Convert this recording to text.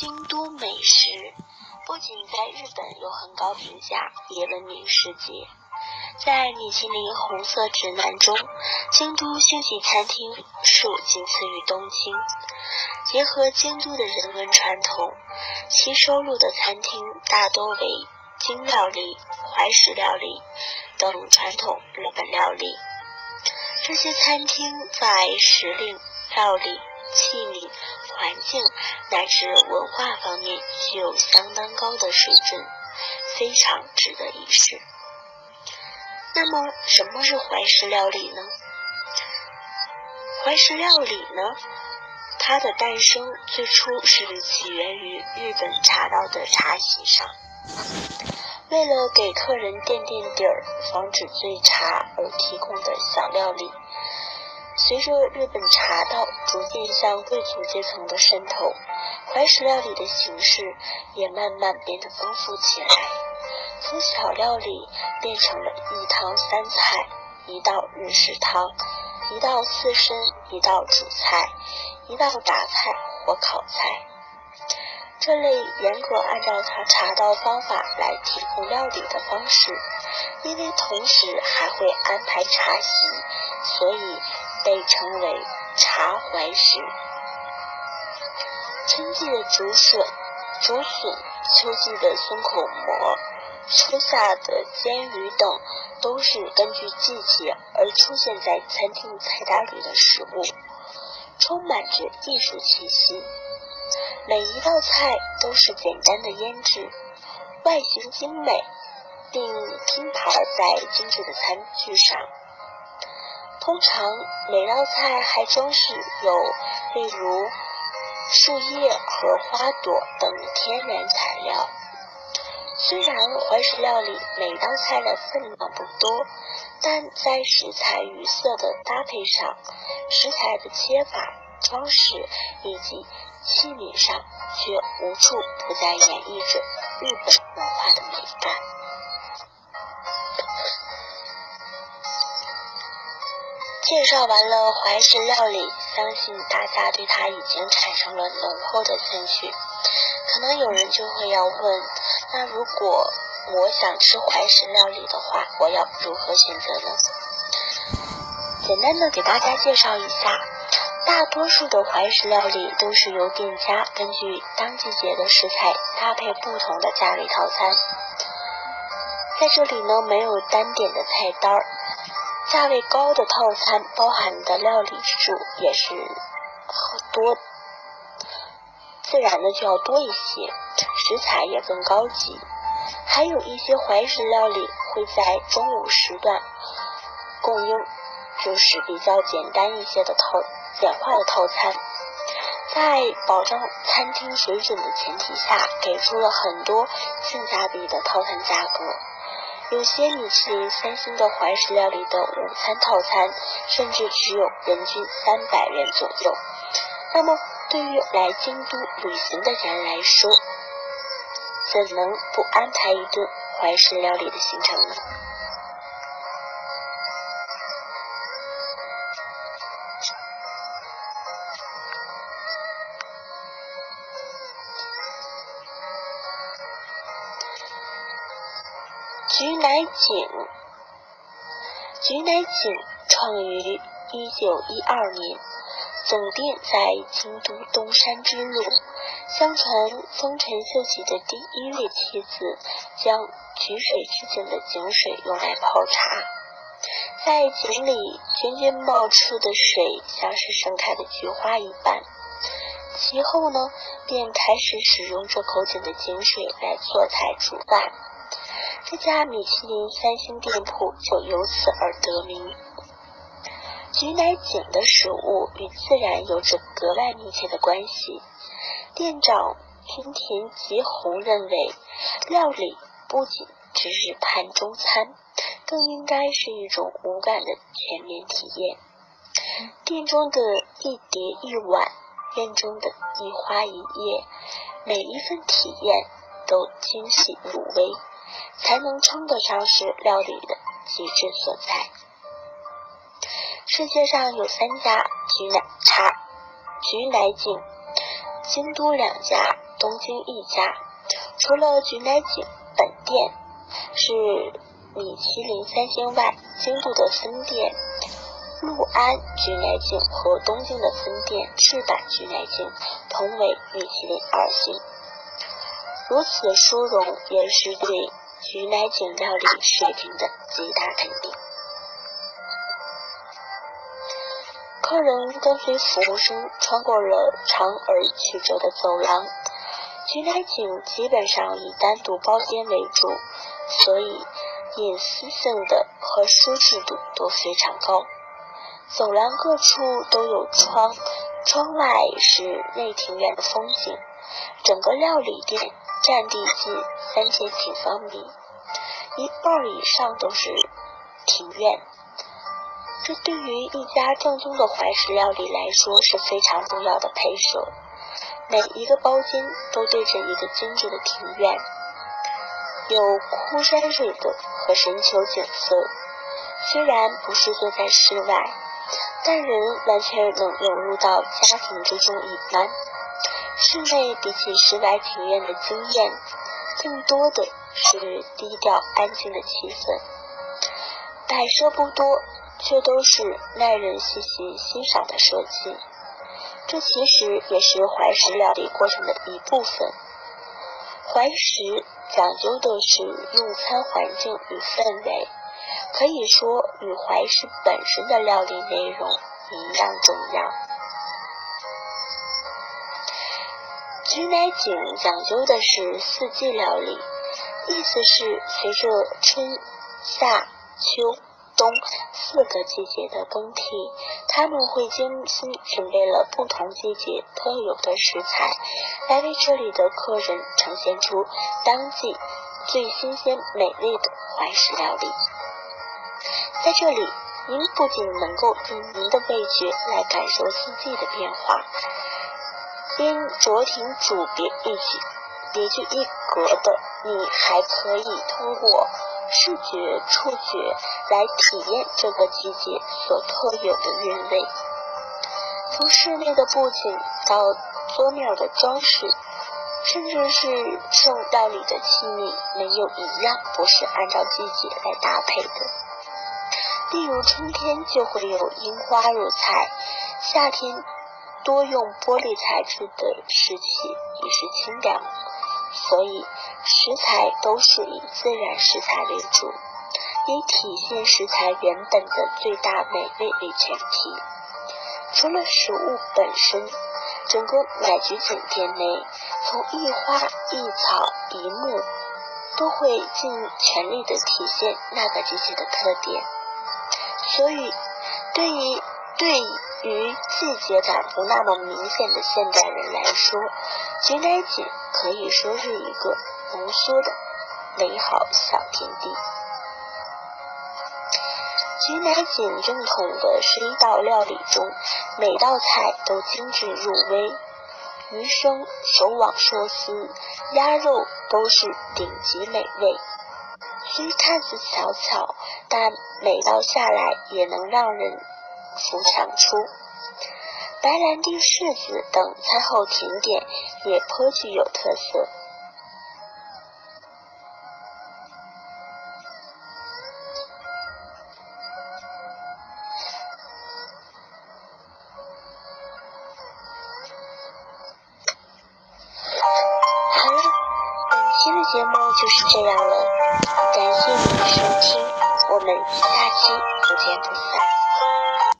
京都美食不仅在日本有很高评价，也闻名世界。在米其林红色指南中，京都星级餐厅数仅次于东京。结合京都的人文传统，其收录的餐厅大多为京料理、怀石料理等传统日本料理。这些餐厅在时令、料理、器皿、环境乃至文化方面具有相当高的水准，非常值得一试。那么，什么是怀石料理呢？怀石料理呢，它的诞生最初是起源于日本茶道的茶席上，为了给客人垫垫底儿，防止醉茶而提供的小料理。随着日本茶道逐渐向贵族阶层的渗透，怀石料理的形式也慢慢变得丰富起来。从小料理变成了一汤三菜，一道日式汤，一道刺身，一道主菜，一道杂菜或烤菜。这类严格按照茶茶道方法来提供料理的方式，因为同时还会安排茶席，所以被称为茶怀石。春季的竹笋、竹笋，秋季的松口蘑。初夏的煎鱼等都是根据季节而出现在餐厅菜单里的食物，充满着艺术气息。每一道菜都是简单的腌制，外形精美，并拼盘在精致的餐具上。通常每道菜还装饰有例如树叶和花朵等天然材料。虽然怀石料理每道菜的分量不多，但在食材与色的搭配上、食材的切法、装饰以及器皿上，却无处不在演绎着日本文化的美感。介绍完了怀石料理，相信大家对它已经产生了浓厚的兴趣。可能有人就会要问。那如果我想吃怀石料理的话，我要如何选择呢？简单的给大家介绍一下，大多数的怀石料理都是由店家根据当季节的食材搭配不同的价位套餐。在这里呢，没有单点的菜单儿，价位高的套餐包含的料理数也是多，自然的就要多一些。食材也更高级，还有一些怀石料理会在中午时段供应，就是比较简单一些的套简化的套餐，在保障餐厅水准的前提下，给出了很多性价比的套餐价格。有些米其林三星的怀石料理的午餐套餐，甚至只有人均三百元左右。那么，对于来京都旅行的人来说，怎能不安排一顿怀石料理的行程呢？菊乃井，菊乃井创于一九一二年，总店在京都东山之路。相传丰臣秀吉的第一位妻子将取水之井的井水用来泡茶，在井里涓涓冒出的水像是盛开的菊花一般。其后呢，便开始使用这口井的井水来做菜煮饭，这家米其林三星店铺就由此而得名。菊乃井的食物与自然有着格外密切的关系。店长平田吉弘认为，料理不仅只是盘中餐，更应该是一种无感的全面体验。店中的一碟一碗，院中的一花一叶，每一份体验都精细入微，才能称得上是料理的极致所在。世界上有三家菊乃茶菊乃井。京都两家，东京一家。除了菊乃井本店是米其林三星外，京都的分店陆安菊乃井和东京的分店赤坂菊乃井同为米其林二星。如此殊荣，也是对菊乃井料理水平的极大肯定。客人跟随服务生穿过了长而曲折的走廊。菊乃井基本上以单独包间为主，所以隐私性的和舒适度都非常高。走廊各处都有窗，窗外是内庭院的风景。整个料理店占地近三千平方米，一半以上都是庭院。这对于一家正宗的怀石料理来说是非常重要的配设。每一个包间都对着一个精致的庭院，有枯山水的和深秋景色。虽然不是坐在室外，但人完全能融入到家庭之中一般。室内比起室外庭院的经验，更多的是低调安静的气氛。摆设不多。却都是耐人细细欣赏的设计，这其实也是怀石料理过程的一部分。怀石讲究的是用餐环境与氛围，可以说与怀石本身的料理内容一样重要。菊乃井讲究的是四季料理，意思是随着春夏秋。冬四个季节的更替，他们会精心准备了不同季节特有的食材，来为这里的客人呈现出当季最新鲜美味的怀石料理。在这里，您不仅能够用您的味觉来感受四季的变化，因酌庭主别一举别具一格的，你还可以通过。视觉、触觉来体验这个季节所特有的韵味。从室内的布景到桌面的装饰，甚至是送料理的器皿，没有一样不是按照季节来搭配的。例如春天就会有樱花入菜，夏天多用玻璃材质的食器，以示清凉。所以。食材都是以自然食材为主，以体现食材原本的最大美味为前提。除了食物本身，整个乃菊景店内，从一花一草一木，都会尽全力的体现那个季节的特点。所以，对于对于季节感不那么明显的现代人来说，菊乃井可以说是一个。浓缩的美好小天地。菊乃锦正统的十一道料理中，每道菜都精致入微，鱼生、手网寿司、鸭肉都是顶级美味。虽看似小巧，但每道下来也能让人浮想出。白兰地柿子等餐后甜点也颇具有特色。今天的节目就是这样了，感谢您的收听，我们下期不见不散。